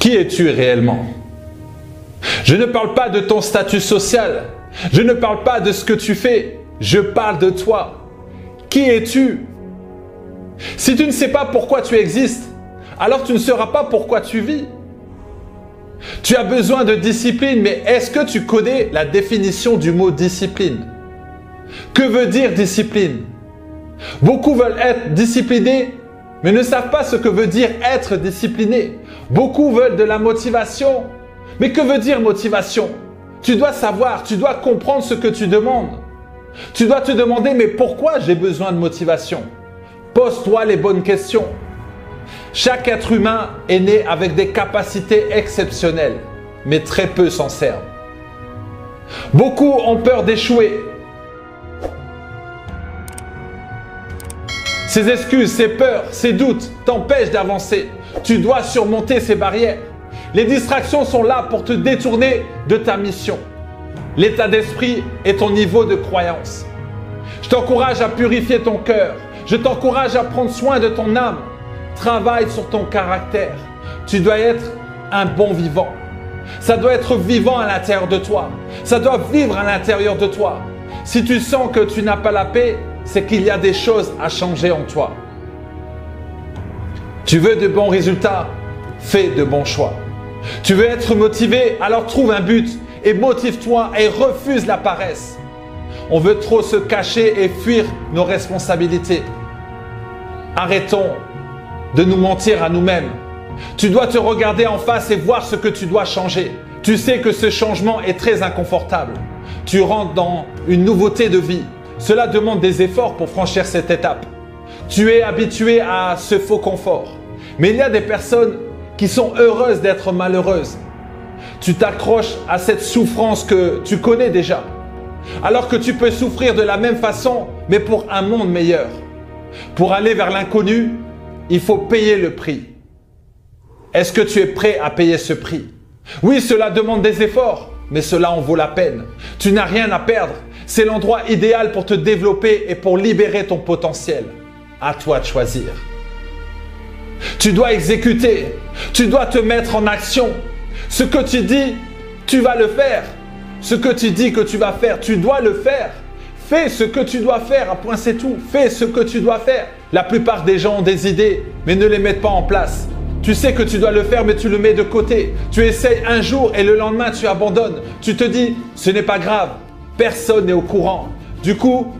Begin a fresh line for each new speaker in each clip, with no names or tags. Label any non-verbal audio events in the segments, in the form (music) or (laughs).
Qui es-tu réellement? Je ne parle pas de ton statut social. Je ne parle pas de ce que tu fais. Je parle de toi. Qui es-tu? Si tu ne sais pas pourquoi tu existes, alors tu ne sauras pas pourquoi tu vis. Tu as besoin de discipline, mais est-ce que tu connais la définition du mot discipline? Que veut dire discipline? Beaucoup veulent être disciplinés, mais ne savent pas ce que veut dire être discipliné. Beaucoup veulent de la motivation, mais que veut dire motivation? Tu dois savoir, tu dois comprendre ce que tu demandes. Tu dois te demander, mais pourquoi j'ai besoin de motivation? Pose-toi les bonnes questions. Chaque être humain est né avec des capacités exceptionnelles, mais très peu s'en servent. Beaucoup ont peur d'échouer. Ces excuses, ces peurs, ces doutes t'empêchent d'avancer. Tu dois surmonter ces barrières. Les distractions sont là pour te détourner de ta mission. L'état d'esprit est ton niveau de croyance. Je t'encourage à purifier ton cœur. Je t'encourage à prendre soin de ton âme. Travaille sur ton caractère. Tu dois être un bon vivant. Ça doit être vivant à l'intérieur de toi. Ça doit vivre à l'intérieur de toi. Si tu sens que tu n'as pas la paix, c'est qu'il y a des choses à changer en toi. Tu veux de bons résultats Fais de bons choix. Tu veux être motivé Alors trouve un but et motive-toi et refuse la paresse. On veut trop se cacher et fuir nos responsabilités. Arrêtons de nous mentir à nous-mêmes. Tu dois te regarder en face et voir ce que tu dois changer. Tu sais que ce changement est très inconfortable. Tu rentres dans une nouveauté de vie. Cela demande des efforts pour franchir cette étape. Tu es habitué à ce faux confort. Mais il y a des personnes qui sont heureuses d'être malheureuses. Tu t'accroches à cette souffrance que tu connais déjà. Alors que tu peux souffrir de la même façon, mais pour un monde meilleur. Pour aller vers l'inconnu, il faut payer le prix. Est-ce que tu es prêt à payer ce prix? Oui, cela demande des efforts, mais cela en vaut la peine. Tu n'as rien à perdre. C'est l'endroit idéal pour te développer et pour libérer ton potentiel. À toi de choisir. Tu dois exécuter. Tu dois te mettre en action. Ce que tu dis, tu vas le faire. Ce que tu dis que tu vas faire, tu dois le faire. Fais ce que tu dois faire, à point c'est tout. Fais ce que tu dois faire. La plupart des gens ont des idées, mais ne les mettent pas en place. Tu sais que tu dois le faire, mais tu le mets de côté. Tu essayes un jour et le lendemain, tu abandonnes. Tu te dis, ce n'est pas grave. Personne n'est au courant. Du coup,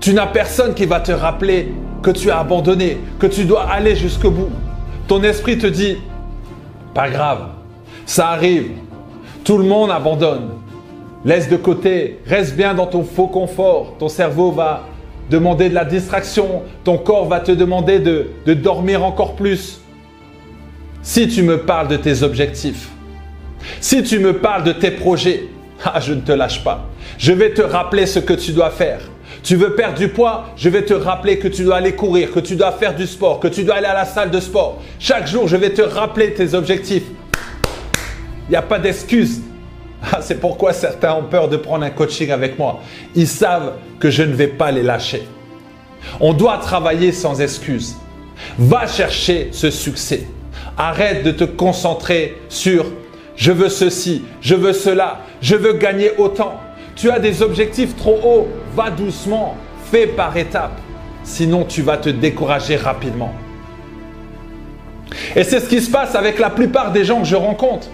tu n'as personne qui va te rappeler que tu as abandonné, que tu dois aller jusqu'au bout. Ton esprit te dit, pas grave, ça arrive. Tout le monde abandonne. Laisse de côté, reste bien dans ton faux confort. Ton cerveau va demander de la distraction, ton corps va te demander de, dormir encore plus. Si tu me parles de tes objectifs, si tu me parles de tes projets, (laughs) ah, je ne te lâche pas. Je vais te rappeler ce que tu dois faire. Tu veux perdre du poids Je vais te rappeler que tu dois aller courir, que tu dois faire du sport, que tu dois aller à la salle de sport. Chaque jour, je vais te rappeler tes objectifs. Il n'y a pas d'excuse. (laughs) Ah, c'est pourquoi certains ont peur de prendre un coaching avec moi. Ils savent que je ne vais pas les lâcher. On doit travailler sans excuse. Va chercher ce succès. Arrête de te concentrer sur je veux ceci, je veux cela, je veux gagner autant. Tu as des objectifs trop hauts, va doucement, fais par étapes. Sinon, tu vas te décourager rapidement. Et c'est ce qui se passe avec la plupart des gens que je rencontre.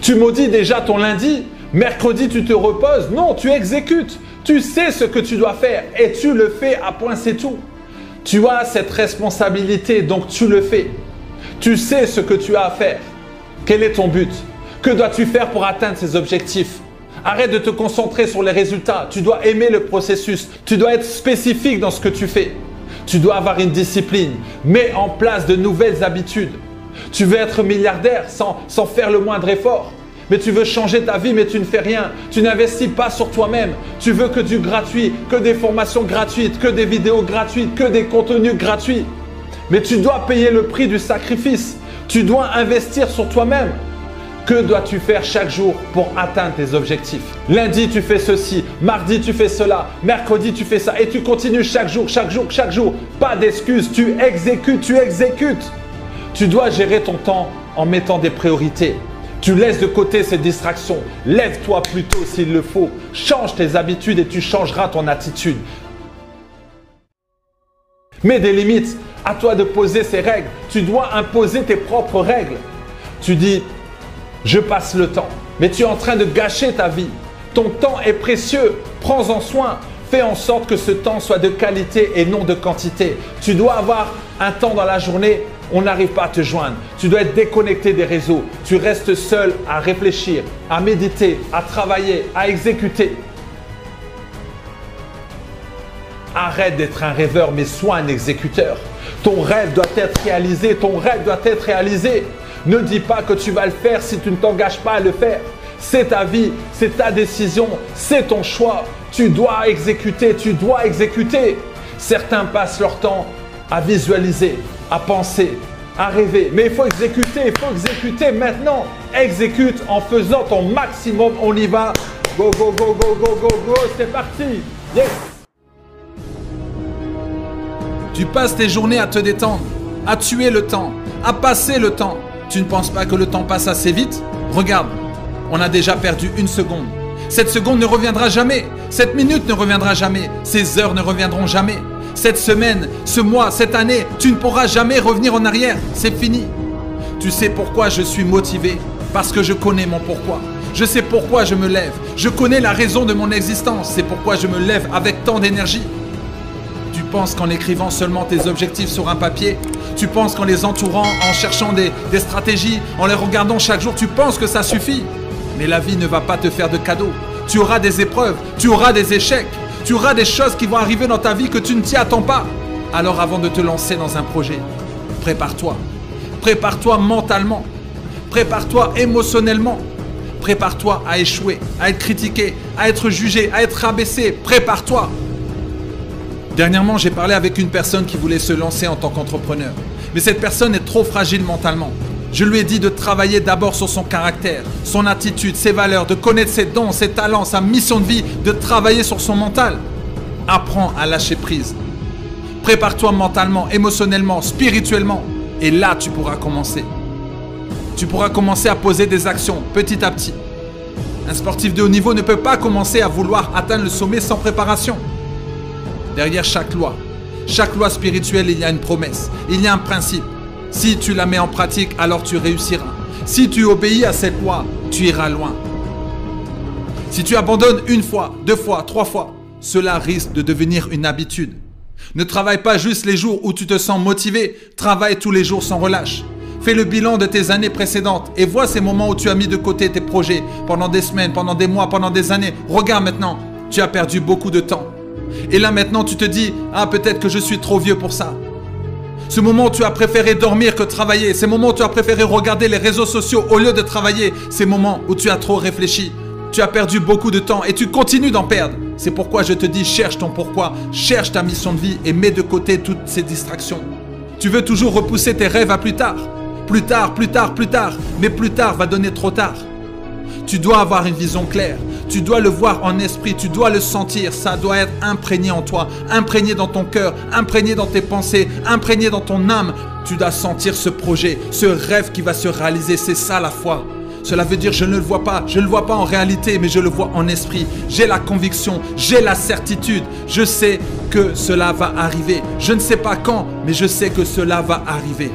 Tu maudis déjà ton lundi, mercredi tu te reposes. Non, tu exécutes. Tu sais ce que tu dois faire et tu le fais à point c'est tout. Tu as cette responsabilité, donc tu le fais. Tu sais ce que tu as à faire. Quel est ton but? Que dois-tu faire pour atteindre ces objectifs? Arrête de te concentrer sur les résultats. Tu dois aimer le processus. Tu dois être spécifique dans ce que tu fais. Tu dois avoir une discipline. Mets en place de nouvelles habitudes. Tu veux être milliardaire sans, sans faire le moindre effort. Mais tu veux changer ta vie, mais tu ne fais rien. Tu n'investis pas sur toi-même. Tu veux que du gratuit, que des formations gratuites, que des vidéos gratuites, que des contenus gratuits. Mais tu dois payer le prix du sacrifice. Tu dois investir sur toi-même. Que dois-tu faire chaque jour pour atteindre tes objectifs? Lundi, tu fais ceci. Mardi, tu fais cela. Mercredi, tu fais ça. Et tu continues chaque jour, chaque jour, chaque jour. Pas d'excuses. Tu exécutes, tu exécutes. Tu dois gérer ton temps en mettant des priorités. Tu laisses de côté ces distractions. Lève-toi plutôt s'il le faut. Change tes habitudes et tu changeras ton attitude. Mets des limites. À toi de poser ces règles. Tu dois imposer tes propres règles. Tu dis, je passe le temps. Mais tu es en train de gâcher ta vie. Ton temps est précieux. Prends-en soin. Fais en sorte que ce temps soit de qualité et non de quantité. Tu dois avoir un temps dans la journée on n'arrive pas à te joindre. Tu dois être déconnecté des réseaux. Tu restes seul à réfléchir, à méditer, à travailler, à exécuter. Arrête d'être un rêveur, mais sois un exécuteur. Ton rêve doit être réalisé, ton rêve doit être réalisé. Ne dis pas que tu vas le faire si tu ne t'engages pas à le faire. C'est ta vie, c'est ta décision, c'est ton choix. Tu dois exécuter, tu dois exécuter. Certains passent leur temps à visualiser, à penser, à rêver. Mais il faut exécuter, il faut exécuter maintenant. Exécute en faisant ton maximum. On y va. Go, go, go, go, go, go, go. C'est parti. Yes.
Tu passes tes journées à te détendre, à tuer le temps, à passer le temps. Tu ne penses pas que le temps passe assez vite? Regarde, on a déjà perdu une seconde. Cette seconde ne reviendra jamais. Cette minute ne reviendra jamais. Ces heures ne reviendront jamais cette semaine, ce mois, cette année, tu ne pourras jamais revenir en arrière. C'est fini. Tu sais pourquoi je suis motivé? Parce que je connais mon pourquoi. Je sais pourquoi je me lève. Je connais la raison de mon existence. C'est pourquoi je me lève avec tant d'énergie. Tu penses qu'en écrivant seulement tes objectifs sur un papier, tu penses qu'en les entourant, en cherchant des, stratégies, en les regardant chaque jour, tu penses que ça suffit? Mais la vie ne va pas te faire de cadeaux. Tu auras des épreuves, tu auras des échecs, tu auras des choses qui vont arriver dans ta vie que tu ne t'y attends pas. Alors avant de te lancer dans un projet, prépare-toi. Prépare-toi mentalement. Prépare-toi émotionnellement. Prépare-toi à échouer, à être critiqué, à être jugé, à être rabaissé. Prépare-toi. Dernièrement, j'ai parlé avec une personne qui voulait se lancer en tant qu'entrepreneur. Mais cette personne est trop fragile mentalement. Je lui ai dit de travailler d'abord sur son caractère, son attitude, ses valeurs, de connaître ses dons, ses talents, sa mission de vie, de travailler sur son mental. Apprends à lâcher prise. Prépare-toi mentalement, émotionnellement, spirituellement. Et là, tu pourras commencer. Tu pourras commencer à poser des actions petit à petit. Un sportif de haut niveau ne peut pas commencer à vouloir atteindre le sommet sans préparation. Derrière chaque loi, chaque loi spirituelle, il y a une promesse, il y a un principe. Si tu la mets en pratique, alors tu réussiras. Si tu obéis à cette loi, tu iras loin. Si tu abandonnes une fois, deux fois, trois fois, cela risque de devenir une habitude. Ne travaille pas juste les jours où tu te sens motivé, travaille tous les jours sans relâche. Fais le bilan de tes années précédentes et vois ces moments où tu as mis de côté tes projets pendant des semaines, pendant des mois, pendant des années. Regarde maintenant, tu as perdu beaucoup de temps. Et là maintenant tu te dis, ah peut-être que je suis trop vieux pour ça. Ce moment où tu as préféré dormir que travailler. Ces moments où tu as préféré regarder les réseaux sociaux au lieu de travailler. Ces moments où tu as trop réfléchi. Tu as perdu beaucoup de temps et tu continues d'en perdre. C'est pourquoi je te dis cherche ton pourquoi, cherche ta mission de vie et mets de côté toutes ces distractions. Tu veux toujours repousser tes rêves à plus tard. Plus tard, plus tard, plus tard. Mais plus tard va donner trop tard. Tu dois avoir une vision claire. Tu dois le voir en esprit, tu dois le sentir, ça doit être imprégné en toi, imprégné dans ton cœur, imprégné dans tes pensées, imprégné dans ton âme. Tu dois sentir ce projet, ce rêve qui va se réaliser, c'est ça la foi. Cela veut dire je ne le vois pas, je ne le vois pas en réalité, mais je le vois en esprit. J'ai la conviction, j'ai la certitude, je sais que cela va arriver. Je ne sais pas quand, mais je sais que cela va arriver.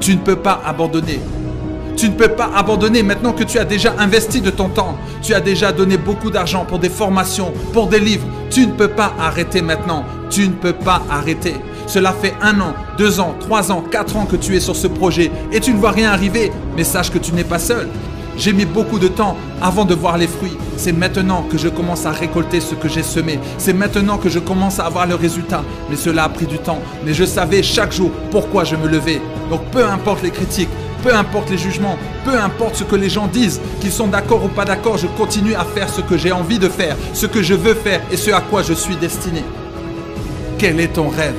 Tu ne peux pas abandonner. Tu ne peux pas abandonner maintenant que tu as déjà investi de ton temps. Tu as déjà donné beaucoup d'argent pour des formations, pour des livres. Tu ne peux pas arrêter maintenant. Tu ne peux pas arrêter. Cela fait un an, deux ans, trois ans, quatre ans que tu es sur ce projet et tu ne vois rien arriver. Mais sache que tu n'es pas seul. J'ai mis beaucoup de temps avant de voir les fruits. C'est maintenant que je commence à récolter ce que j'ai semé. C'est maintenant que je commence à avoir le résultat. Mais cela a pris du temps. Mais je savais chaque jour pourquoi je me levais. Donc peu importe les critiques, peu importe les jugements, peu importe ce que les gens disent, qu'ils sont d'accord ou pas d'accord, je continue à faire ce que j'ai envie de faire, ce que je veux faire et ce à quoi je suis destiné. Quel est ton rêve?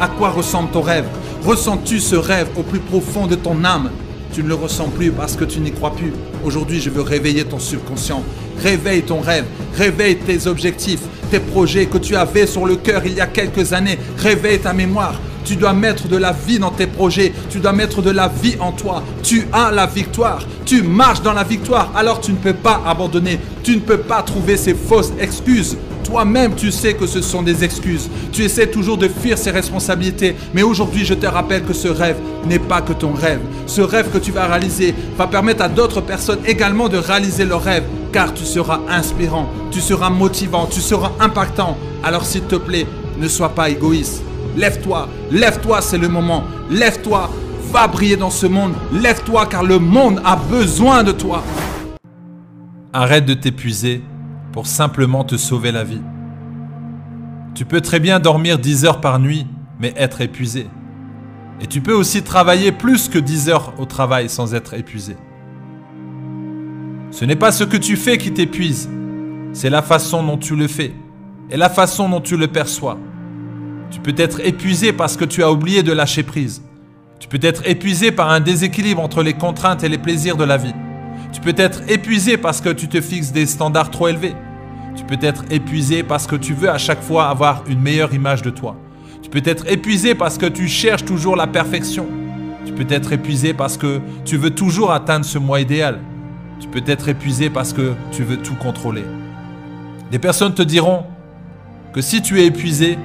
À quoi ressemble ton rêve? Ressens-tu ce rêve au plus profond de ton âme? Tu ne le ressens plus parce que tu n'y crois plus. Aujourd'hui, je veux réveiller ton subconscient. Réveille ton rêve, réveille tes objectifs, tes projets que tu avais sur le cœur il y a quelques années. Réveille ta mémoire. Tu dois mettre de la vie dans tes projets. Tu dois mettre de la vie en toi. Tu as la victoire. Tu marches dans la victoire. Alors tu ne peux pas abandonner. Tu ne peux pas trouver ces fausses excuses. Toi-même, tu sais que ce sont des excuses. Tu essaies toujours de fuir ces responsabilités. Mais aujourd'hui, je te rappelle que ce rêve n'est pas que ton rêve. Ce rêve que tu vas réaliser va permettre à d'autres personnes également de réaliser leur rêve. Car tu seras inspirant, tu seras motivant, tu seras impactant. Alors s'il te plaît, ne sois pas égoïste. Lève-toi, lève-toi, c'est le moment. Lève-toi, va briller dans ce monde. Lève-toi car le monde a besoin de toi.
Arrête de t'épuiser pour simplement te sauver la vie. Tu peux très bien dormir 10 heures par nuit, mais être épuisé. Et tu peux aussi travailler plus que 10 heures au travail sans être épuisé. Ce n'est pas ce que tu fais qui t'épuise, c'est la façon dont tu le fais et la façon dont tu le perçois. Tu peux être épuisé parce que tu as oublié de lâcher prise. Tu peux être épuisé par un déséquilibre entre les contraintes et les plaisirs de la vie. Tu peux être épuisé parce que tu te fixes des standards trop élevés. Tu peux être épuisé parce que tu veux à chaque fois avoir une meilleure image de toi. Tu peux être épuisé parce que tu cherches toujours la perfection. Tu peux être épuisé parce que tu veux toujours atteindre ce moi idéal. Tu peux être épuisé parce que tu veux tout contrôler. Des personnes te diront que si tu es épuisé,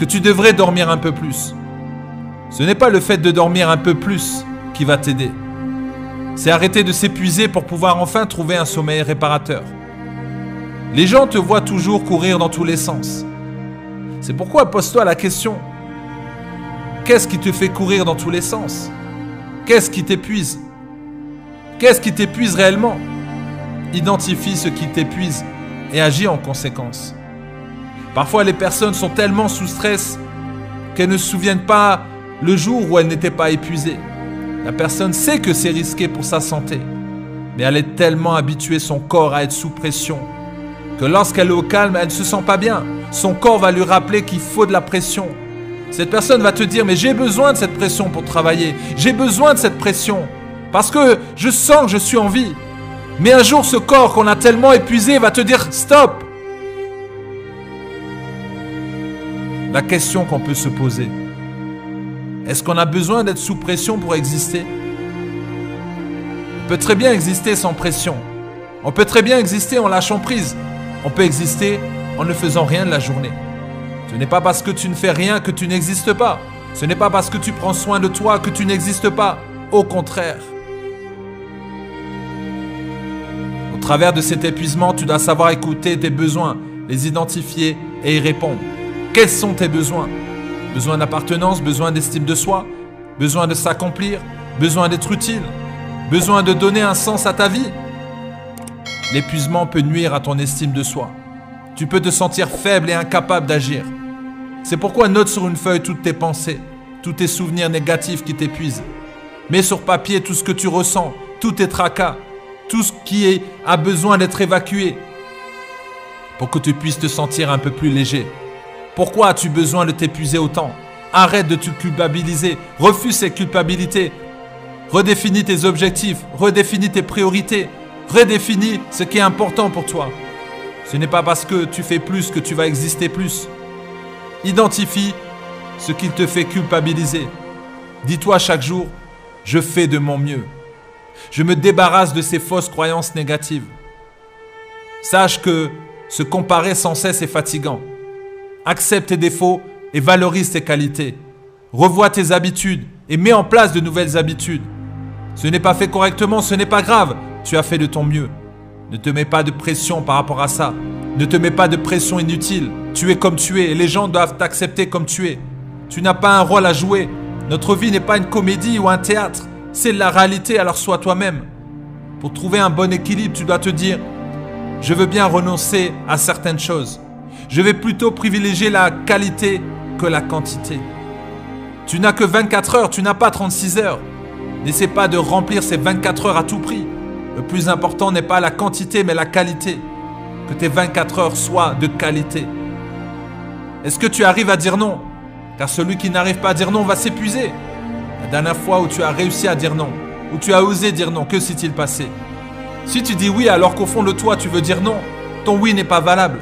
que tu devrais dormir un peu plus. Ce n'est pas le fait de dormir un peu plus qui va t'aider. C'est arrêter de s'épuiser pour pouvoir enfin trouver un sommeil réparateur. Les gens te voient toujours courir dans tous les sens. C'est pourquoi pose-toi la question. Qu'est-ce qui te fait courir dans tous les sens? Qu'est-ce qui t'épuise? Qu'est-ce qui t'épuise réellement? Identifie ce qui t'épuise et agis en conséquence. Parfois les personnes sont tellement sous stress qu'elles ne se souviennent pas le jour où elles n'étaient pas épuisées. La personne sait que c'est risqué pour sa santé, mais elle est tellement habituée son corps à être sous pression que lorsqu'elle est au calme, elle ne se sent pas bien. Son corps va lui rappeler qu'il faut de la pression. Cette personne va te dire, mais j'ai besoin de cette pression pour travailler. J'ai besoin de cette pression. Parce que je sens que je suis en vie. Mais un jour, ce corps qu'on a tellement épuisé va te dire, stop. La question qu'on peut se poser, est-ce qu'on a besoin d'être sous pression pour exister? On peut très bien exister sans pression. On peut très bien exister en lâchant prise. On peut exister en ne faisant rien de la journée. Ce n'est pas parce que tu ne fais rien que tu n'existes pas. Ce n'est pas parce que tu prends soin de toi que tu n'existes pas. Au contraire. Au travers de cet épuisement, tu dois savoir écouter tes besoins, les identifier et y répondre. Quels sont tes besoins? Besoin d'appartenance, besoin d'estime de soi, besoin de s'accomplir, besoin d'être utile, besoin de donner un sens à ta vie? L'épuisement peut nuire à ton estime de soi. Tu peux te sentir faible et incapable d'agir. C'est pourquoi note sur une feuille toutes tes pensées, tous tes souvenirs négatifs qui t'épuisent. Mets sur papier tout ce que tu ressens, tous tes tracas, tout ce qui a besoin d'être évacué pour que tu puisses te sentir un peu plus léger. Pourquoi as-tu besoin de t'épuiser autant? Arrête de te culpabiliser. Refuse ces culpabilités. Redéfinis tes objectifs. Redéfinis tes priorités. Redéfinis ce qui est important pour toi. Ce n'est pas parce que tu fais plus que tu vas exister plus. Identifie ce qui te fait culpabiliser. Dis-toi chaque jour, je fais de mon mieux. Je me débarrasse de ces fausses croyances négatives. Sache que se comparer sans cesse est fatigant. Accepte tes défauts et valorise tes qualités. Revois tes habitudes et mets en place de nouvelles habitudes. Ce n'est pas fait correctement, ce n'est pas grave. Tu as fait de ton mieux. Ne te mets pas de pression par rapport à ça. Ne te mets pas de pression inutile. Tu es comme tu es et les gens doivent t'accepter comme tu es. Tu n'as pas un rôle à jouer. Notre vie n'est pas une comédie ou un théâtre. C'est la réalité, alors sois toi-même. Pour trouver un bon équilibre, tu dois te dire, je veux bien renoncer à certaines choses. Je vais plutôt privilégier la qualité que la quantité. Tu n'as que 24 heures, tu n'as pas 36 heures. N'essaie pas de remplir ces 24 heures à tout prix. Le plus important n'est pas la quantité, mais la qualité. Que tes 24 heures soient de qualité. Est-ce que tu arrives à dire non? Car celui qui n'arrive pas à dire non va s'épuiser. La dernière fois où tu as réussi à dire non, où tu as osé dire non, que s'est-il passé? Si tu dis oui alors qu'au fond de toi tu veux dire non, ton oui n'est pas valable.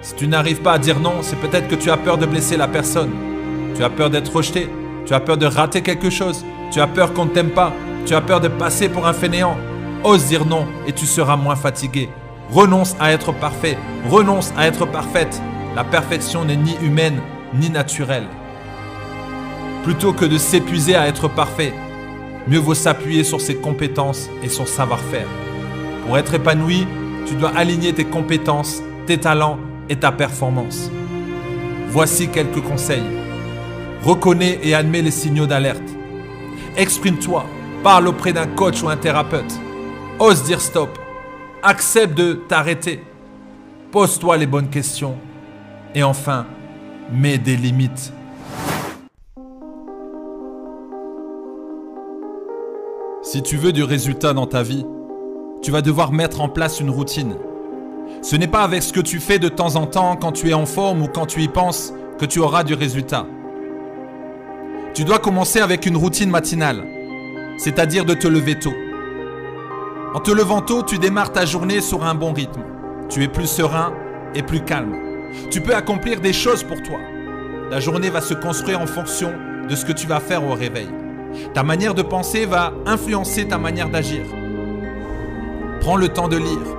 Si tu n'arrives pas à dire non, c'est peut-être que tu as peur de blesser la personne.
Tu as peur d'être rejeté. Tu as peur de rater quelque chose. Tu as peur qu'on ne t'aime pas. Tu as peur de passer pour un fainéant. Ose dire non et tu seras moins fatigué. Renonce à être parfait. Renonce à être parfaite. La perfection n'est ni humaine ni naturelle. Plutôt que de s'épuiser à être parfait, mieux vaut s'appuyer sur ses compétences et son savoir-faire. Pour être épanoui, tu dois aligner tes compétences, tes talents et ta performance. Voici quelques conseils. Reconnais et admets les signaux d'alerte. Exprime-toi, parle auprès d'un coach ou un thérapeute. Ose dire stop. Accepte de t'arrêter. Pose-toi les bonnes questions. Et enfin, mets des limites. Si tu veux du résultat dans ta vie, tu vas devoir mettre en place une routine. Ce n'est pas avec ce que tu fais de temps en temps quand tu es en forme ou quand tu y penses que tu auras du résultat. Tu dois commencer avec une routine matinale, c'est-à-dire de te lever tôt. En te levant tôt, tu démarres ta journée sur un bon rythme. Tu es plus serein et plus calme. Tu peux accomplir des choses pour toi. La journée va se construire en fonction de ce que tu vas faire au réveil. Ta manière de penser va influencer ta manière d'agir. Prends le temps de lire,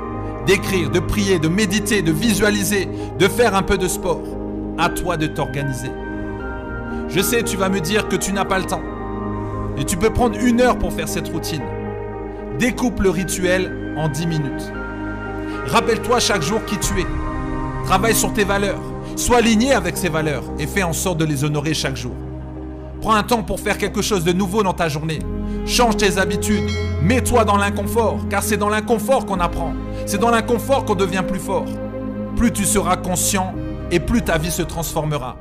d'écrire, de prier, de méditer, de visualiser, de faire un peu de sport. À toi de t'organiser. Je sais, tu vas me dire que tu n'as pas le temps. Et tu peux prendre une heure pour faire cette routine. Découpe le rituel en 10 minutes. Rappelle-toi chaque jour qui tu es. Travaille sur tes valeurs. Sois aligné avec ces valeurs et fais en sorte de les honorer chaque jour. Prends un temps pour faire quelque chose de nouveau dans ta journée. Change tes habitudes. Mets-toi dans l'inconfort, car c'est dans l'inconfort qu'on apprend. C'est dans l'inconfort qu'on devient plus fort. Plus tu seras conscient et plus ta vie se transformera.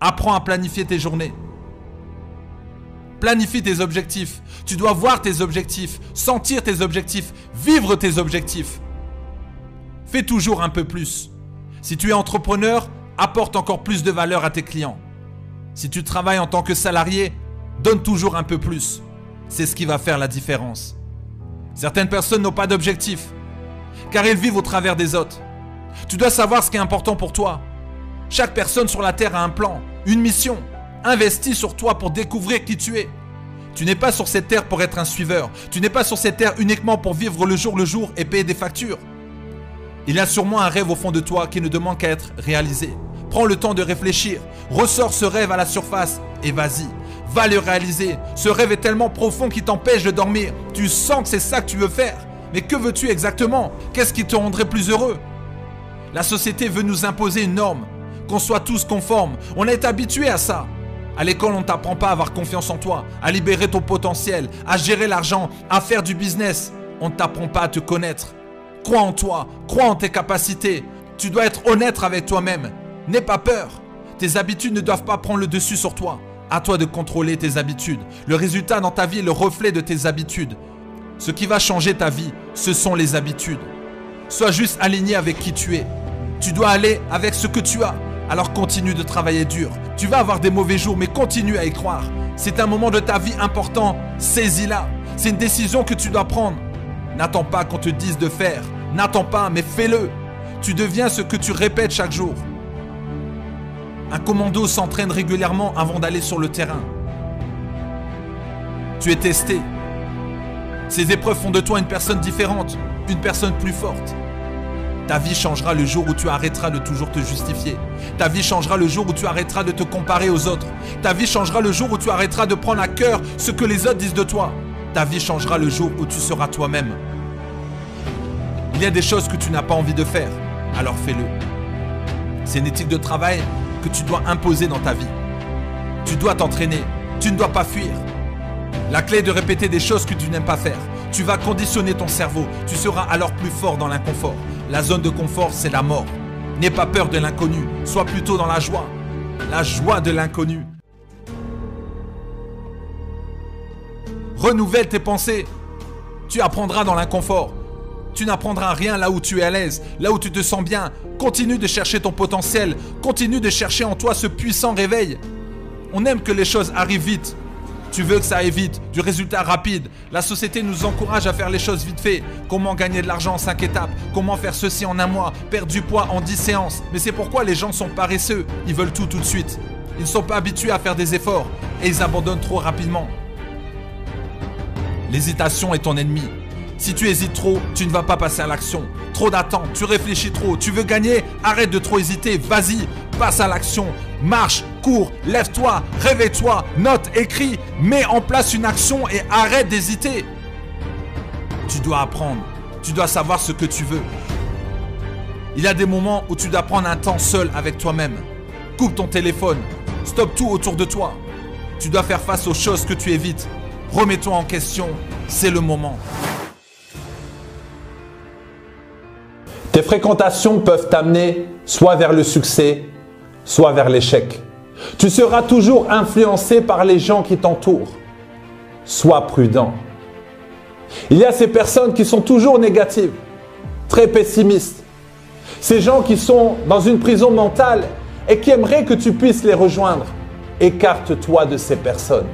Apprends à planifier tes journées. Planifie tes objectifs. Tu dois voir tes objectifs, sentir tes objectifs, vivre tes objectifs. Fais toujours un peu plus. Si tu es entrepreneur, apporte encore plus de valeur à tes clients. Si tu travailles en tant que salarié, donne toujours un peu plus. C'est ce qui va faire la différence. Certaines personnes n'ont pas d'objectif, car elles vivent au travers des autres. Tu dois savoir ce qui est important pour toi. Chaque personne sur la Terre a un plan, une mission. Investis sur toi pour découvrir qui tu es. Tu n'es pas sur cette terre pour être un suiveur. Tu n'es pas sur cette terre uniquement pour vivre le jour le jour et payer des factures. Il y a sûrement un rêve au fond de toi qui ne demande qu'à être réalisé. Prends le temps de réfléchir. Ressors ce rêve à la surface et vas-y. Va le réaliser. Ce rêve est tellement profond qu'il t'empêche de dormir. Tu sens que c'est ça que tu veux faire. Mais que veux-tu exactement? Qu'est-ce qui te rendrait plus heureux? La société veut nous imposer une norme. Qu'on soit tous conformes. On est habitué à ça. À l'école, on ne t'apprend pas à avoir confiance en toi, à libérer ton potentiel, à gérer l'argent, à faire du business. On ne t'apprend pas à te connaître. Crois en toi, crois en tes capacités. Tu dois être honnête avec toi-même. N'aie pas peur. Tes habitudes ne doivent pas prendre le dessus sur toi. À toi de contrôler tes habitudes. Le résultat dans ta vie est le reflet de tes habitudes. Ce qui va changer ta vie, ce sont les habitudes. Sois juste aligné avec qui tu es. Tu dois aller avec ce que tu as. Alors continue de travailler dur. Tu vas avoir des mauvais jours, mais continue à y croire. C'est un moment de ta vie important. Saisis-la. C'est une décision que tu dois prendre. N'attends pas qu'on te dise de faire. N'attends pas, mais fais-le. Tu deviens ce que tu répètes chaque jour. Un commando s'entraîne régulièrement avant d'aller sur le terrain. Tu es testé. Ces épreuves font de toi une personne différente, une personne plus forte. Ta vie changera le jour où tu arrêteras de toujours te justifier. Ta vie changera le jour où tu arrêteras de te comparer aux autres. Ta vie changera le jour où tu arrêteras de prendre à cœur ce que les autres disent de toi. Ta vie changera le jour où tu seras toi-même. Il y a des choses que tu n'as pas envie de faire, alors fais-le. C'est une éthique de travail que tu dois imposer dans ta vie. Tu dois t'entraîner. Tu ne dois pas fuir. La clé est de répéter des choses que tu n'aimes pas faire. Tu vas conditionner ton cerveau. Tu seras alors plus fort dans l'inconfort. La zone de confort, c'est la mort. N'aie pas peur de l'inconnu. Sois plutôt dans la joie. La joie de l'inconnu. Renouvelle tes pensées. Tu apprendras dans l'inconfort. Tu n'apprendras rien là où tu es à l'aise, là où tu te sens bien. Continue de chercher ton potentiel. Continue de chercher en toi ce puissant réveil. On aime que les choses arrivent vite. Tu veux que ça aille vite, du résultat rapide. La société nous encourage à faire les choses vite fait. Comment gagner de l'argent en 5 étapes? Comment faire ceci en un mois? Perdre du poids en 10 séances Mais c'est pourquoi les gens sont paresseux. Ils veulent tout tout de suite. Ils ne sont pas habitués à faire des efforts et ils abandonnent trop rapidement. L'hésitation est ton ennemi. Si tu hésites trop, tu ne vas pas passer à l'action. Trop d'attente, tu réfléchis trop, tu veux gagner, arrête de trop hésiter, vas-y, passe à l'action. Marche, cours, lève-toi, réveille-toi, note, écris, mets en place une action et arrête d'hésiter. Tu dois apprendre, tu dois savoir ce que tu veux. Il y a des moments où tu dois prendre un temps seul avec toi-même. Coupe ton téléphone, stop tout autour de toi. Tu dois faire face aux choses que tu évites. Remets-toi en question, c'est le moment.
Tes fréquentations peuvent t'amener soit vers le succès, soit vers l'échec. Tu seras toujours influencé par les gens qui t'entourent. Sois prudent. Il y a ces personnes qui sont toujours négatives, très pessimistes. Ces gens qui sont dans une prison mentale et qui aimeraient que tu puisses les rejoindre. Écarte-toi de ces personnes.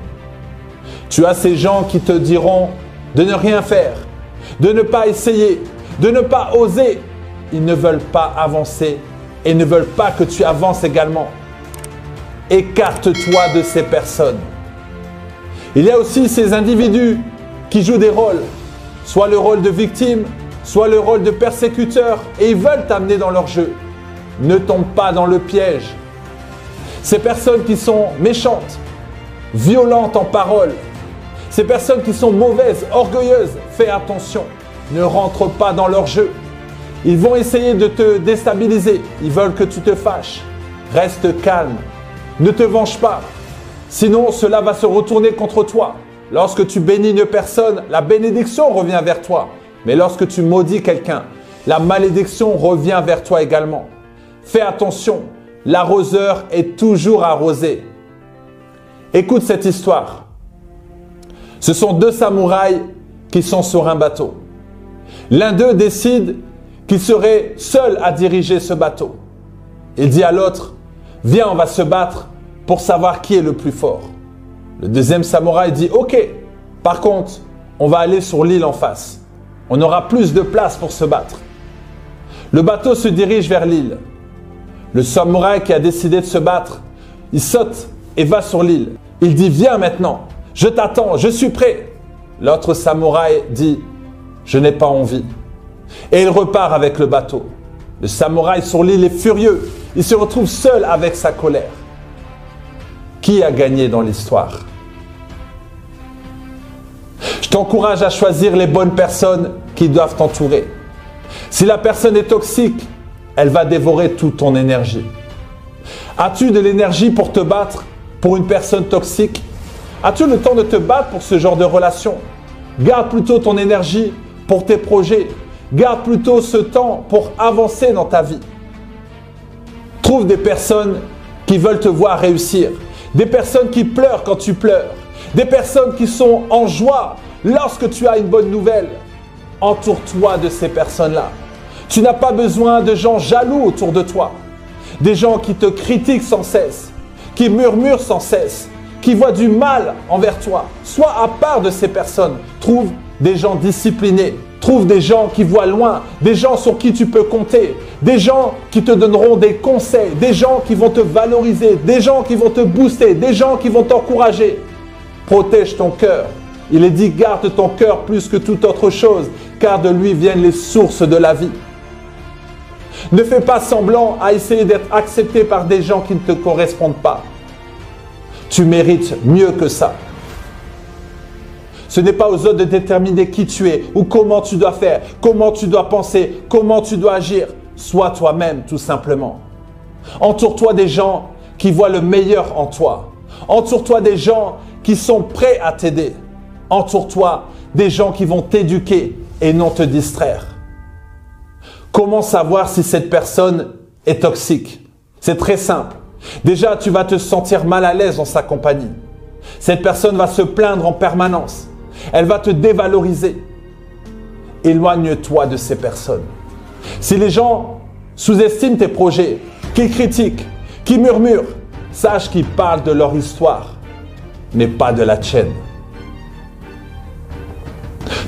Tu as ces gens qui te diront de ne rien faire, de ne pas essayer, de ne pas oser, ils ne veulent pas avancer et ne veulent pas que tu avances également. Écarte-toi de ces personnes. Il y a aussi ces individus qui jouent des rôles, soit le rôle de victime, soit le rôle de persécuteur, et ils veulent t'amener dans leur jeu. Ne tombe pas dans le piège. Ces personnes qui sont méchantes, violentes en parole, ces personnes qui sont mauvaises, orgueilleuses, fais attention. Ne rentre pas dans leur jeu. Ils vont essayer de te déstabiliser. Ils veulent que tu te fâches. Reste calme. Ne te venge pas. Sinon, cela va se retourner contre toi. Lorsque tu bénis une personne, la bénédiction revient vers toi. Mais lorsque tu maudis quelqu'un, la malédiction revient vers toi également. Fais attention, l'arroseur est toujours arrosé. Écoute cette histoire. Ce sont deux samouraïs qui sont sur un bateau. L'un d'eux décide qu'il serait seul à diriger ce bateau. Il dit à l'autre, viens, on va se battre pour savoir qui est le plus fort. Le deuxième samouraï dit, ok, par contre, on va aller sur l'île en face. On aura plus de place pour se battre. Le bateau se dirige vers l'île. Le samouraï qui a décidé de se battre, il saute et va sur l'île. Il dit, viens maintenant, je t'attends, je suis prêt. L'autre samouraï dit, je n'ai pas envie. Et il repart avec le bateau. Le samouraï sur l'île est furieux. Il se retrouve seul avec sa colère. Qui a gagné dans l'histoire? Je t'encourage à choisir les bonnes personnes qui doivent t'entourer. Si la personne est toxique, elle va dévorer toute ton énergie. As-tu de l'énergie pour te battre pour une personne toxique? As-tu le temps de te battre pour ce genre de relation? Garde plutôt ton énergie pour tes projets, Garde plutôt ce temps pour avancer dans ta vie. Trouve des personnes qui veulent te voir réussir. Des personnes qui pleurent quand tu pleures. Des personnes qui sont en joie lorsque tu as une bonne nouvelle. Entoure-toi de ces personnes-là. Tu n'as pas besoin de gens jaloux autour de toi. Des gens qui te critiquent sans cesse, qui murmurent sans cesse, qui voient du mal envers toi. Sois à part de ces personnes. Trouve des gens disciplinés, Trouve des gens qui voient loin, des gens sur qui tu peux compter, des gens qui te donneront des conseils, des gens qui vont te valoriser, des gens qui vont te booster, des gens qui vont t'encourager. Protège ton cœur. Il est dit garde ton cœur plus que toute autre chose, car de lui viennent les sources de la vie. Ne fais pas semblant à essayer d'être accepté par des gens qui ne te correspondent pas. Tu mérites mieux que ça. Ce n'est pas aux autres de déterminer qui tu es ou comment tu dois faire, comment tu dois penser, comment tu dois agir. Sois toi-même tout simplement. Entoure-toi des gens qui voient le meilleur en toi. Entoure-toi des gens qui sont prêts à t'aider. Entoure-toi des gens qui vont t'éduquer et non te distraire. Comment savoir si cette personne est toxique? C'est très simple. Déjà, tu vas te sentir mal à l'aise dans sa compagnie. Cette personne va se plaindre en permanence. Elle va te dévaloriser. Éloigne-toi de ces personnes. Si les gens sous-estiment tes projets, qu'ils critiquent, qu'ils murmurent, sache qu'ils parlent de leur histoire. n'est pas de la tienne.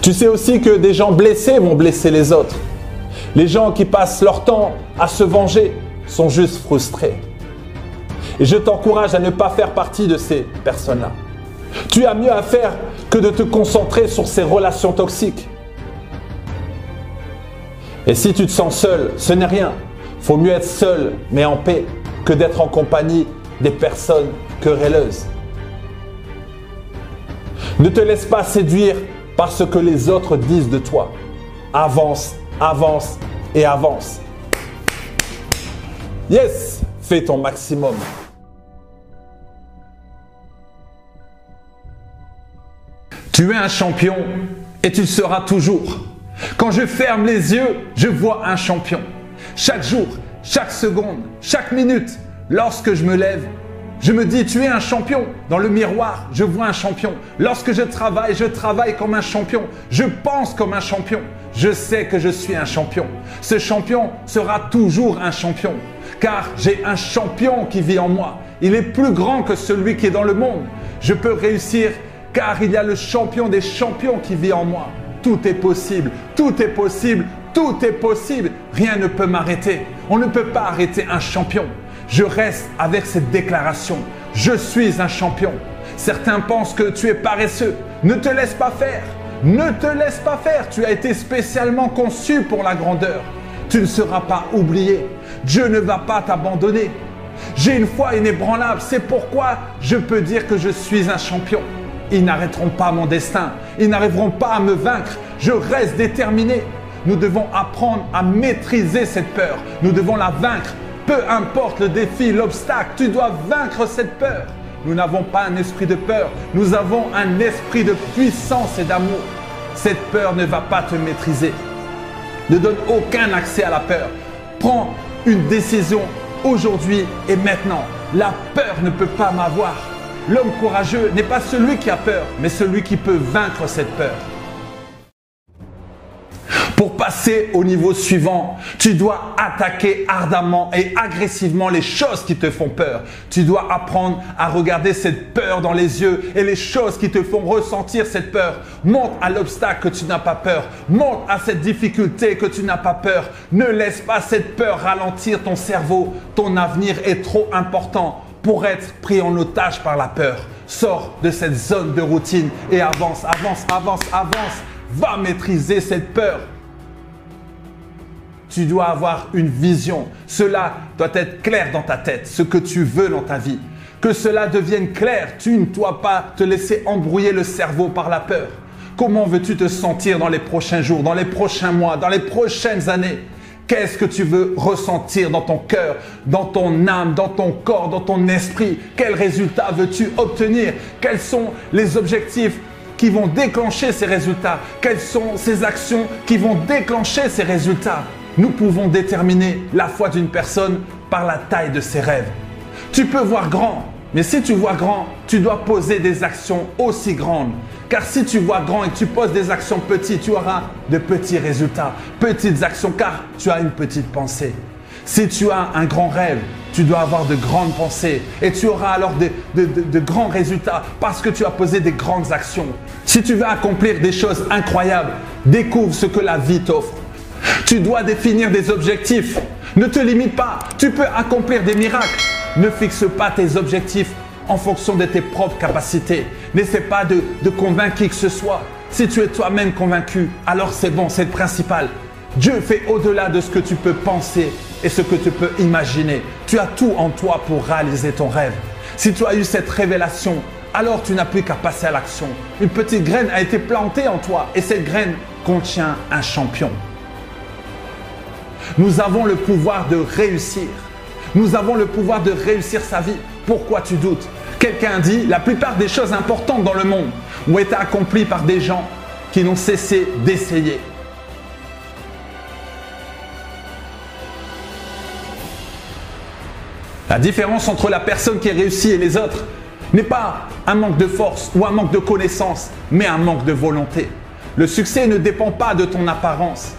Tu sais aussi que des gens blessés vont blesser les autres. Les gens qui passent leur temps à se venger sont juste frustrés. Et je t'encourage à ne pas faire partie de ces personnes-là. Tu as mieux à faire que de te concentrer sur ces relations toxiques. Et si tu te sens seul, ce n'est rien. Faut mieux être seul, mais en paix, que d'être en compagnie des personnes querelleuses. Ne te laisse pas séduire par ce que les autres disent de toi. Avance, avance et avance. Yes, fais ton maximum. Tu es un champion et tu le seras toujours. Quand je ferme les yeux, je vois un champion. Chaque jour, chaque seconde, chaque minute, lorsque je me lève, je me dis, tu es un champion. Dans le miroir, je vois un champion. Lorsque je travaille, je travaille comme un champion. Je pense comme un champion. Je sais que je suis un champion. Ce champion sera toujours un champion. Car j'ai un champion qui vit en moi. Il est plus grand que celui qui est dans le monde. Je peux réussir car il y a le champion des champions qui vit en moi. Tout est possible, tout est possible, tout est possible. Rien ne peut m'arrêter. On ne peut pas arrêter un champion. Je reste avec cette déclaration. Je suis un champion. Certains pensent que tu es paresseux. Ne te laisse pas faire. Ne te laisse pas faire. Tu as été spécialement conçu pour la grandeur. Tu ne seras pas oublié. Dieu ne va pas t'abandonner. J'ai une foi inébranlable. C'est pourquoi je peux dire que je suis un champion. Ils n'arrêteront pas mon destin. Ils n'arriveront pas à me vaincre. Je reste déterminé. Nous devons apprendre à maîtriser cette peur. Nous devons la vaincre. Peu importe le défi, l'obstacle, tu dois vaincre cette peur. Nous n'avons pas un esprit de peur. Nous avons un esprit de puissance et d'amour. Cette peur ne va pas te maîtriser. Ne donne aucun accès à la peur. Prends une décision aujourd'hui et maintenant. La peur ne peut pas m'avoir. L'homme courageux n'est pas celui qui a peur, mais celui qui peut vaincre cette peur. Pour passer au niveau suivant, tu dois attaquer ardemment et agressivement les choses qui te font peur. Tu dois apprendre à regarder cette peur dans les yeux et les choses qui te font ressentir cette peur. Monte à l'obstacle que tu n'as pas peur. Monte à cette difficulté que tu n'as pas peur. Ne laisse pas cette peur ralentir ton cerveau. Ton avenir est trop important pour être pris en otage par la peur. Sors de cette zone de routine et avance, avance, avance, avance. Va maîtriser cette peur. Tu dois avoir une vision. Cela doit être clair dans ta tête, ce que tu veux dans ta vie. Que cela devienne clair. Tu ne dois pas te laisser embrouiller le cerveau par la peur. Comment veux-tu te sentir dans les prochains jours, dans les prochains mois, dans les prochaines années? Qu'est-ce que tu veux ressentir dans ton cœur, dans ton âme, dans ton corps, dans ton esprit? Quels résultats veux-tu obtenir? Quels sont les objectifs qui vont déclencher ces résultats? Quelles sont ces actions qui vont déclencher ces résultats? Nous pouvons déterminer la foi d'une personne par la taille de ses rêves. Tu peux voir grand, mais si tu vois grand, tu dois poser des actions aussi grandes. Car si tu vois grand et que tu poses des actions petites, tu auras de petits résultats, petites actions, car tu as une petite pensée. Si tu as un grand rêve, tu dois avoir de grandes pensées et tu auras alors de, de, grands résultats parce que tu as posé des grandes actions. Si tu veux accomplir des choses incroyables, découvre ce que la vie t'offre. Tu dois définir des objectifs. Ne te limite pas. Tu peux accomplir des miracles. Ne fixe pas tes objectifs en fonction de tes propres capacités. N'essaie pas de, convaincre qui que ce soit. Si tu es toi-même convaincu, alors c'est bon, c'est le principal. Dieu fait au-delà de ce que tu peux penser et ce que tu peux imaginer. Tu as tout en toi pour réaliser ton rêve. Si tu as eu cette révélation, alors tu n'as plus qu'à passer à l'action. Une petite graine a été plantée en toi et cette graine contient un champion. Nous avons le pouvoir de réussir. Nous avons le pouvoir de réussir sa vie. Pourquoi tu doutes? Quelqu'un dit, la plupart des choses importantes dans le monde ont été accomplies par des gens qui n'ont cessé d'essayer. La différence entre la personne qui réussit et les autres n'est pas un manque de force ou un manque de connaissance, mais un manque de volonté. Le succès ne dépend pas de ton apparence,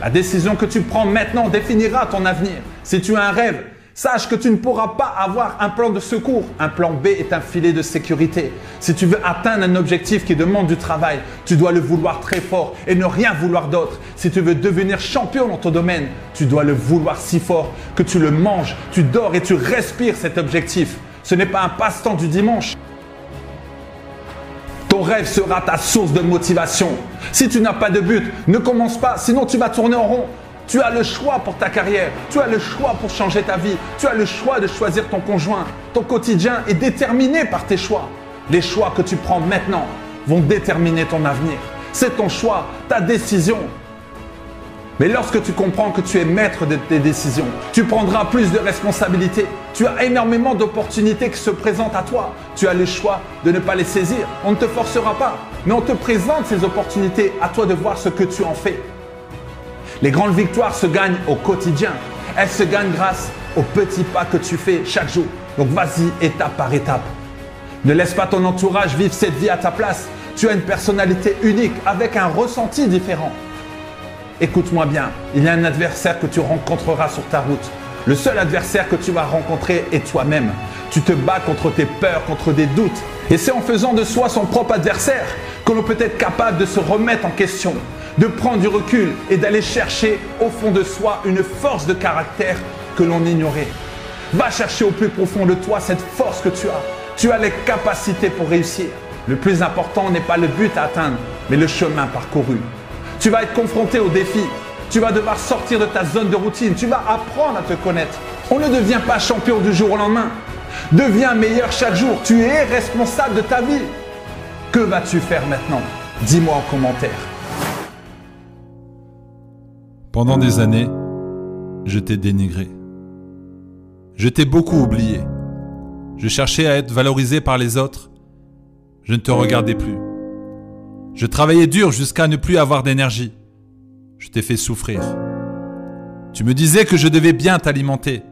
la décision que tu prends maintenant définira ton avenir. Si tu as un rêve, Sache que tu ne pourras pas avoir un plan de secours. Un plan B est un filet de sécurité. Si tu veux atteindre un objectif qui demande du travail, tu dois le vouloir très fort et ne rien vouloir d'autre. Si tu veux devenir champion dans ton domaine, tu dois le vouloir si fort que tu le manges, tu dors et tu respires cet objectif. Ce n'est pas un passe-temps du dimanche. Ton rêve sera ta source de motivation. Si tu n'as pas de but, ne commence pas, sinon tu vas tourner en rond. Tu as le choix pour ta carrière. Tu as le choix pour changer ta vie. Tu as le choix de choisir ton conjoint. Ton quotidien est déterminé par tes choix. Les choix que tu prends maintenant vont déterminer ton avenir. C'est ton choix, ta décision. Mais lorsque tu comprends que tu es maître de tes décisions, tu prendras plus de responsabilités. Tu as énormément d'opportunités qui se présentent à toi. Tu as le choix de ne pas les saisir. On ne te forcera pas, mais on te présente ces opportunités. À toi de voir ce que tu en fais. Les grandes victoires se gagnent au quotidien. Elles se gagnent grâce aux petits pas que tu fais chaque jour. Donc vas-y étape par étape. Ne laisse pas ton entourage vivre cette vie à ta place. Tu as une personnalité unique avec un ressenti différent. Écoute-moi bien, il y a un adversaire que tu rencontreras sur ta route. Le seul adversaire que tu vas rencontrer est toi-même. Tu te bats contre tes peurs, contre des doutes. Et c'est en faisant de soi son propre adversaire que l'on peut être capable de se remettre en question, de prendre du recul et d'aller chercher au fond de soi une force de caractère que l'on ignorait. Va chercher au plus profond de toi cette force que tu as. Tu as les capacités pour réussir. Le plus important n'est pas le but à atteindre, mais le chemin parcouru. Tu vas être confronté aux défis. Tu vas devoir sortir de ta zone de routine. Tu vas apprendre à te connaître. On ne devient pas champion du jour au lendemain. Deviens meilleur chaque jour. Tu es responsable de ta vie. Que vas-tu faire maintenant? Dis-moi en commentaire.
Pendant des années, je t'ai dénigré. Je t'ai beaucoup oublié. Je cherchais à être valorisé par les autres. Je ne te regardais plus. Je travaillais dur jusqu'à ne plus avoir d'énergie. Je t'ai fait souffrir. Tu me disais que je devais bien t'alimenter,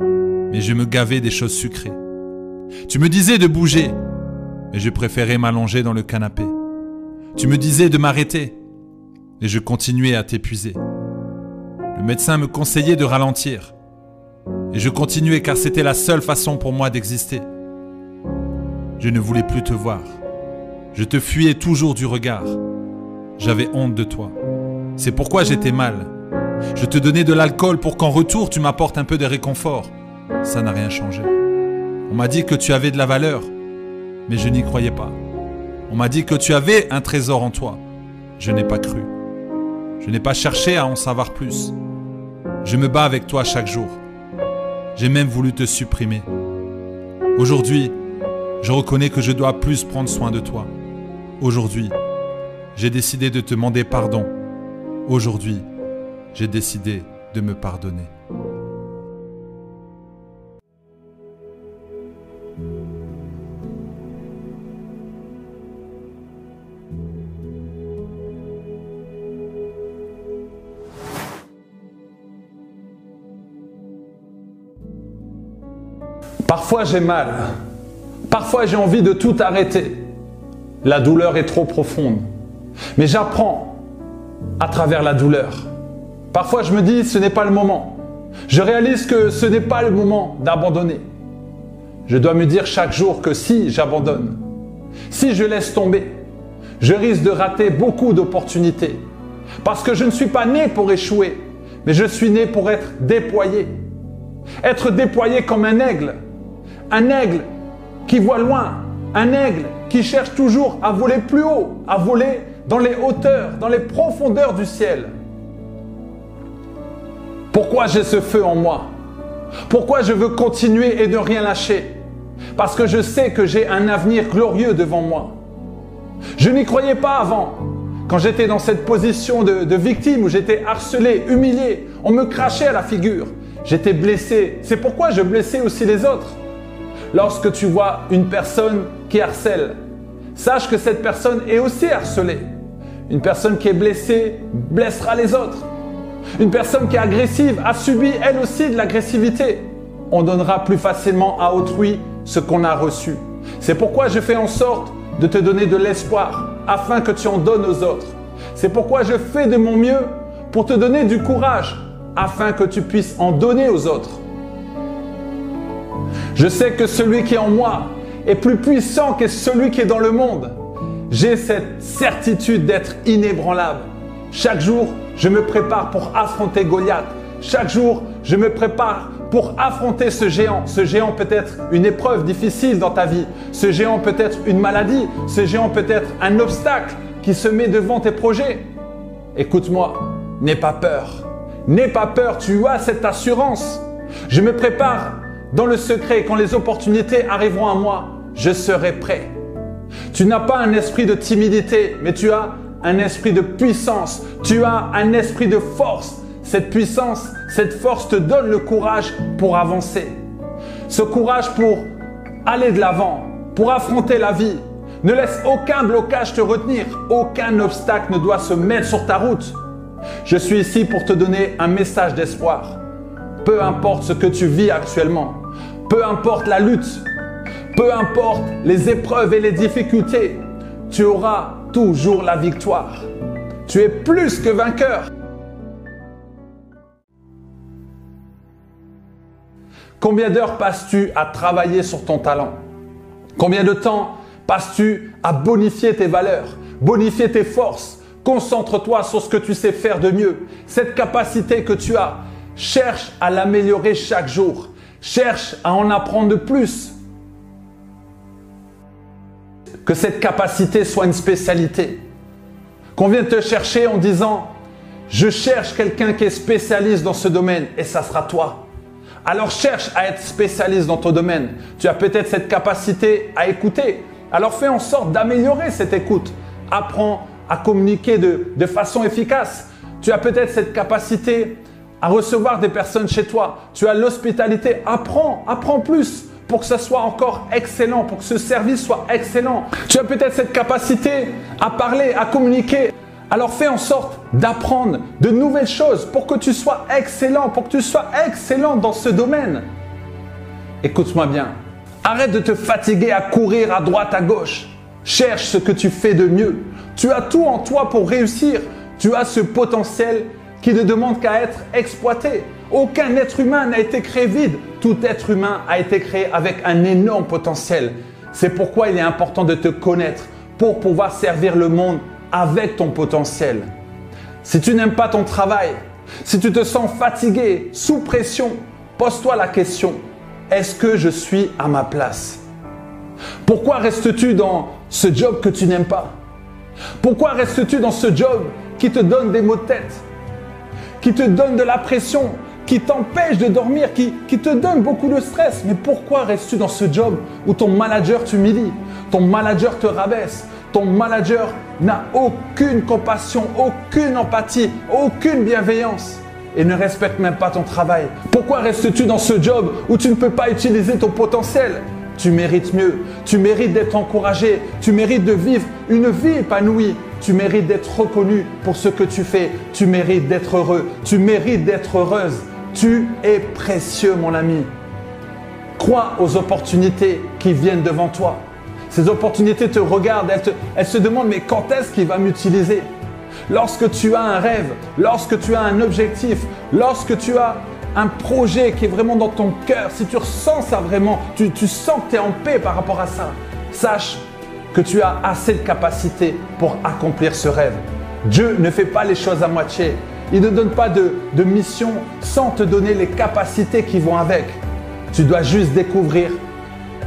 mais je me gavais des choses sucrées. Tu me disais de bouger, mais je préférais m'allonger dans le canapé. Tu me disais de m'arrêter, et je continuais à t'épuiser. Le médecin me conseillait de ralentir. Et je continuais car c'était la seule façon pour moi d'exister. Je ne voulais plus te voir. Je te fuyais toujours du regard. J'avais honte de toi. C'est pourquoi j'étais mal. Je te donnais de l'alcool pour qu'en retour tu m'apportes un peu de réconfort. Ça n'a rien changé. On m'a dit que tu avais de la valeur, mais je n'y croyais pas. On m'a dit que tu avais un trésor en toi. Je n'ai pas cru. Je n'ai pas cherché à en savoir plus. Je me bats avec toi chaque jour. J'ai même voulu te supprimer. Aujourd'hui, je reconnais que je dois plus prendre soin de toi. Aujourd'hui, j'ai décidé de te demander pardon. Aujourd'hui, j'ai décidé de me pardonner.
Parfois j'ai mal. Parfois j'ai envie de tout arrêter. La douleur est trop profonde. Mais j'apprends à travers la douleur. Parfois je me dis ce n'est pas le moment. Je réalise que ce n'est pas le moment d'abandonner. Je dois me dire chaque jour que si j'abandonne, si je laisse tomber, je risque de rater beaucoup d'opportunités. Parce que je ne suis pas né pour échouer, mais je suis né pour être déployé. Être déployé comme un aigle, un aigle qui voit loin, un aigle qui cherche toujours à voler plus haut, à voler dans les hauteurs, dans les profondeurs du ciel. Pourquoi j'ai ce feu en moi? Pourquoi je veux continuer et ne rien lâcher? Parce que je sais que j'ai un avenir glorieux devant moi. Je n'y croyais pas avant. Quand j'étais dans cette position de, victime où j'étais harcelé, humilié, on me crachait à la figure. J'étais blessé. C'est pourquoi je blessais aussi les autres lorsque tu vois une personne qui harcèle, sache que cette personne est aussi harcelée. Une personne qui est blessée blessera les autres. Une personne qui est agressive a subi elle aussi de l'agressivité. On donnera plus facilement à autrui ce qu'on a reçu. C'est pourquoi je fais en sorte de te donner de l'espoir afin que tu en donnes aux autres. C'est pourquoi je fais de mon mieux pour te donner du courage afin que tu puisses en donner aux autres. Je sais que celui qui est en moi est plus puissant que celui qui est dans le monde. J'ai cette certitude d'être inébranlable. Chaque jour, je me prépare pour affronter Goliath. Chaque jour, je me prépare pour affronter ce géant. Ce géant peut être une épreuve difficile dans ta vie. Ce géant peut être une maladie. Ce géant peut être un obstacle qui se met devant tes projets. Écoute-moi, n'aie pas peur. N'aie pas peur, tu as cette assurance. Je me prépare dans le secret. Quand les opportunités arriveront à moi, je serai prêt. Tu n'as pas un esprit de timidité, mais tu as un esprit de puissance. Tu as un esprit de force. Cette puissance, cette force te donne le courage pour avancer. Ce courage pour aller de l'avant, pour affronter la vie. Ne laisse aucun blocage te retenir. Aucun obstacle ne doit se mettre sur ta route. Je suis ici pour te donner un message d'espoir. Peu importe ce que tu vis actuellement, peu importe la lutte, peu importe les épreuves et les difficultés, tu auras toujours la victoire. Tu es plus que vainqueur. Combien d'heures passes-tu à travailler sur ton talent? Combien de temps passes-tu à bonifier tes valeurs, bonifier tes forces? Concentre-toi sur ce que tu sais faire de mieux. Cette capacité que tu as, cherche à l'améliorer chaque jour. Cherche à en apprendre plus. Que cette capacité soit une spécialité. Qu'on vienne te chercher en disant, je cherche quelqu'un qui est spécialiste dans ce domaine et ça sera toi. Alors cherche à être spécialiste dans ton domaine. Tu as peut-être cette capacité à écouter. Alors fais en sorte d'améliorer cette écoute. Apprends à communiquer de, de façon efficace. Tu as peut-être cette capacité à recevoir des personnes chez toi. Tu as l'hospitalité. Apprends, apprends plus pour que ce soit encore excellent, pour que ce service soit excellent. Tu as peut-être cette capacité à parler, à communiquer. Alors fais en sorte d'apprendre de nouvelles choses pour que tu sois excellent, pour que tu sois excellent dans ce domaine. Écoute-moi bien. Arrête de te fatiguer à courir à droite, à gauche. Cherche ce que tu fais de mieux. Tu as tout en toi pour réussir. Tu as ce potentiel qui ne demande qu'à être exploité. Aucun être humain n'a été créé vide. Tout être humain a été créé avec un énorme potentiel. C'est pourquoi il est important de te connaître pour pouvoir servir le monde avec ton potentiel. Si tu n'aimes pas ton travail, si tu te sens fatigué, sous pression, pose-toi la question, est-ce que je suis à ma place? Pourquoi restes-tu dans ce job que tu n'aimes pas? Pourquoi restes-tu dans ce job qui te donne des maux de tête Qui te donne de la pression qui t'empêche de dormir, qui, te donne beaucoup de stress. Mais pourquoi restes-tu dans ce job où ton manager t'humilie, ton manager te rabaisse, ton manager n'a aucune compassion, aucune empathie, aucune bienveillance et ne respecte même pas ton travail? Pourquoi restes-tu dans ce job où tu ne peux pas utiliser ton potentiel? Tu mérites mieux, tu mérites d'être encouragé, tu mérites de vivre une vie épanouie, tu mérites d'être reconnu pour ce que tu fais, tu mérites d'être heureux, tu mérites d'être heureuse. Tu es précieux, mon ami. Crois aux opportunités qui viennent devant toi. Ces opportunités te regardent, elles, se demandent mais quand est-ce qu'il va m'utiliser? Lorsque tu as un rêve, lorsque tu as un objectif, lorsque tu as un projet qui est vraiment dans ton cœur, si tu ressens ça vraiment, tu, tu sens que tu es en paix par rapport à ça, sache que tu as assez de capacité pour accomplir ce rêve. Dieu ne fait pas les choses à moitié. Il ne donne pas de, mission sans te donner les capacités qui vont avec. Tu dois juste découvrir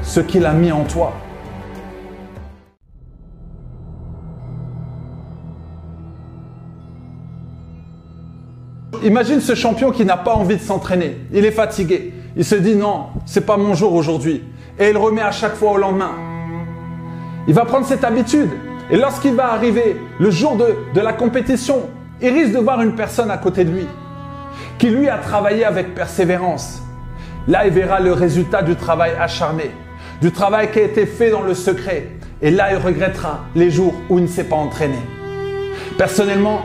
ce qu'il a mis en toi. Imagine ce champion qui n'a pas envie de s'entraîner. Il est fatigué. Il se dit non, c'est pas mon jour aujourd'hui. Et il remet à chaque fois au lendemain. Il va prendre cette habitude. Et lorsqu'il va arriver le jour de, de la compétition, il risque de voir une personne à côté de lui qui lui a travaillé avec persévérance. Là, il verra le résultat du travail acharné, du travail qui a été fait dans le secret. Et là, il regrettera les jours où il ne s'est pas entraîné. Personnellement,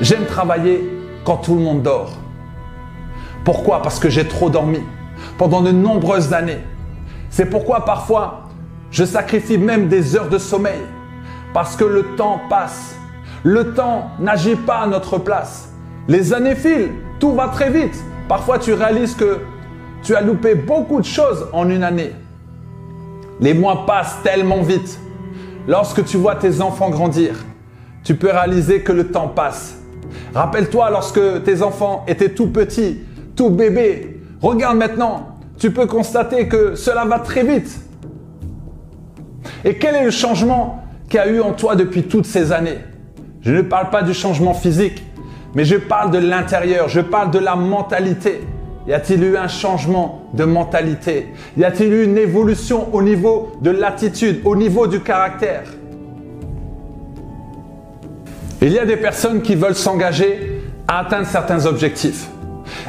j'aime travailler quand tout le monde dort. Pourquoi? Parce que j'ai trop dormi pendant de nombreuses années. C'est pourquoi parfois, je sacrifie même des heures de sommeil. Parce que le temps passe le temps n'agit pas à notre place. Les années filent, tout va très vite. Parfois tu réalises que tu as loupé beaucoup de choses en une année. Les mois passent tellement vite. Lorsque tu vois tes enfants grandir, tu peux réaliser que le temps passe. Rappelle-toi lorsque tes enfants étaient tout petits, tout bébés. Regarde maintenant, tu peux constater que cela va très vite. Et quel est le changement qu'il y a eu en toi depuis toutes ces années? Je ne parle pas du changement physique, mais je parle de l'intérieur, je parle de la mentalité. Y a-t-il eu un changement de mentalité? Y a-t-il eu une évolution au niveau de l'attitude, au niveau du caractère? Il y a des personnes qui veulent s'engager à atteindre certains objectifs.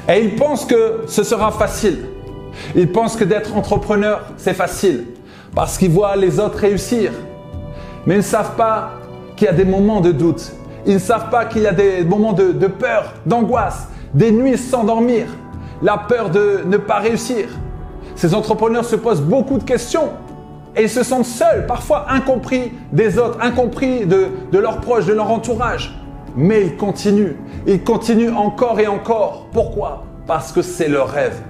Et ils pensent que ce sera facile. Ils pensent que d'être entrepreneur, c'est facile. Parce qu'ils voient les autres réussir. Mais ils ne savent pas qu'il y a des moments de doute. Ils ne savent pas qu'il y a des moments de, peur, d'angoisse, des nuits sans dormir, la peur de ne pas réussir. Ces entrepreneurs se posent beaucoup de questions et ils se sentent seuls, parfois incompris des autres, incompris de, de leurs proches, de leur entourage. Mais ils continuent, ils continuent encore et encore. Pourquoi? Parce que c'est leur rêve.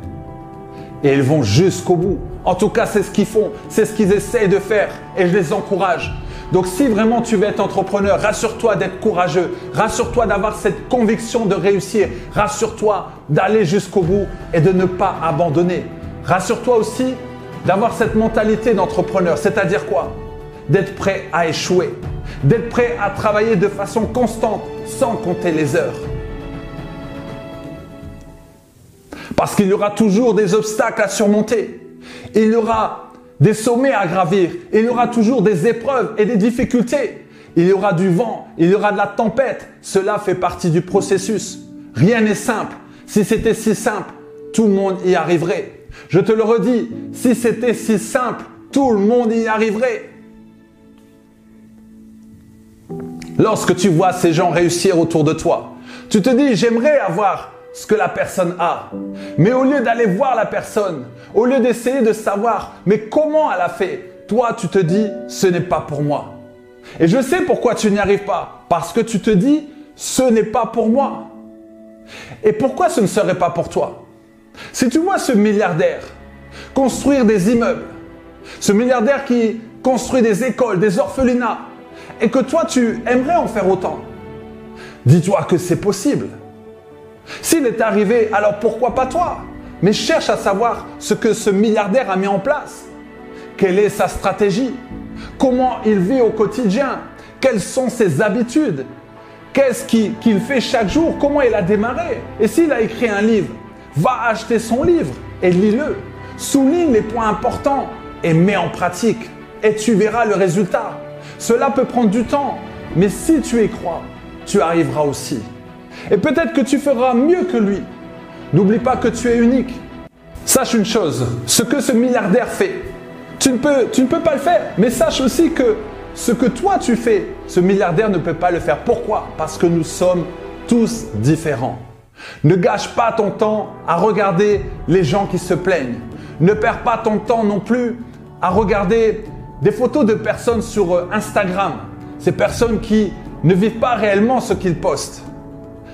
Et ils vont jusqu'au bout. En tout cas, c'est ce qu'ils font, c'est ce qu'ils essayent de faire et je les encourage. Donc si vraiment tu veux être entrepreneur, rassure-toi d'être courageux, rassure-toi d'avoir cette conviction de réussir, rassure-toi d'aller jusqu'au bout et de ne pas abandonner. Rassure-toi aussi d'avoir cette mentalité d'entrepreneur, c'est-à-dire quoi? D'être prêt à échouer, d'être prêt à travailler de façon constante sans compter les heures. Parce qu'il y aura toujours des obstacles à surmonter. Il y aura des sommets à gravir. Il y aura toujours des épreuves et des difficultés. Il y aura du vent, il y aura de la tempête. Cela fait partie du processus. Rien n'est simple. Si c'était si simple, tout le monde y arriverait. Je te le redis, si c'était si simple, tout le monde y arriverait. Lorsque tu vois ces gens réussir autour de toi, tu te dis, j'aimerais avoir ce que la personne a. Mais au lieu d'aller voir la personne, au lieu d'essayer de savoir, mais comment elle a fait, toi tu te dis, ce n'est pas pour moi. Et je sais pourquoi tu n'y arrives pas. Parce que tu te dis, ce n'est pas pour moi. Et pourquoi ce ne serait pas pour toi? Si tu vois ce milliardaire construire des immeubles, ce milliardaire qui construit des écoles, des orphelinats, et que toi tu aimerais en faire autant, dis-toi que c'est possible. S'il est arrivé, alors pourquoi pas toi? Mais cherche à savoir ce que ce milliardaire a mis en place. Quelle est sa stratégie? Comment il vit au quotidien? Quelles sont ses habitudes? Qu'est-ce qu'il fait chaque jour? Comment il a démarré? Et s'il a écrit un livre, va acheter son livre et lis-le. Souligne les points importants et mets en pratique. Et tu verras le résultat. Cela peut prendre du temps, mais si tu y crois, tu arriveras aussi. Et peut-être que tu feras mieux que lui. N'oublie pas que tu es unique. Sache une chose, ce que ce milliardaire fait, tu ne, peux, pas le faire. Mais sache aussi que ce que toi tu fais, ce milliardaire ne peut pas le faire. Pourquoi? Parce que nous sommes tous différents. Ne gâche pas ton temps à regarder les gens qui se plaignent. Ne perds pas ton temps non plus à regarder des photos de personnes sur euh, Instagram. Ces personnes qui ne vivent pas réellement ce qu'ils postent.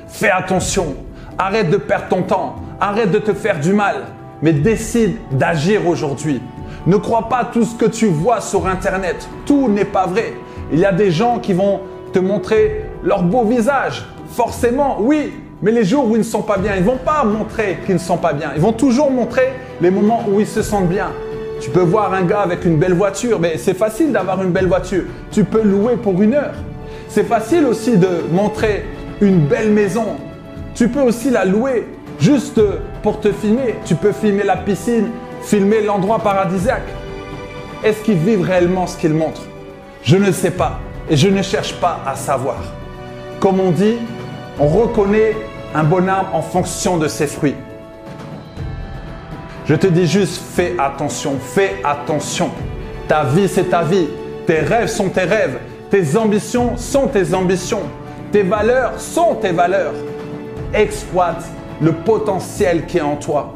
Fais attention. Arrête de perdre ton temps. Arrête de te faire du mal. Mais décide d'agir aujourd'hui. Ne crois pas tout ce que tu vois sur Internet. Tout n'est pas vrai. Il y a des gens qui vont te montrer leur beau visage. Forcément, oui. Mais les jours où ils ne sont pas bien, ils ne vont pas montrer qu'ils ne sont pas bien. Ils vont toujours montrer les moments où ils se sentent bien. Tu peux voir un gars avec une belle voiture, mais c'est facile d'avoir une belle voiture. Tu peux louer pour une heure. C'est facile aussi de montrer une belle maison. Tu peux aussi la louer juste pour te filmer. Tu peux filmer la piscine, filmer l'endroit paradisiaque. Est-ce qu'ils vivent réellement ce qu'ils montrent? Je ne sais pas et je ne cherche pas à savoir. Comme on dit, on reconnaît un bon arbre en fonction de ses fruits. Je te dis juste, fais attention, fais attention. Ta vie, c'est ta vie. Tes rêves sont tes rêves. Tes ambitions sont tes ambitions. Tes valeurs sont tes valeurs. Exploite le potentiel qui est en toi.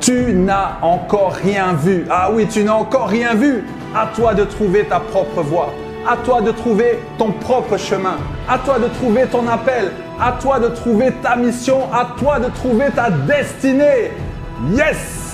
Tu n'as encore rien vu. Ah oui, tu n'as encore rien vu. À toi de trouver ta propre voie. À toi de trouver ton propre chemin. À toi de trouver ton appel. À toi de trouver ta mission. À toi de trouver ta destinée. Yes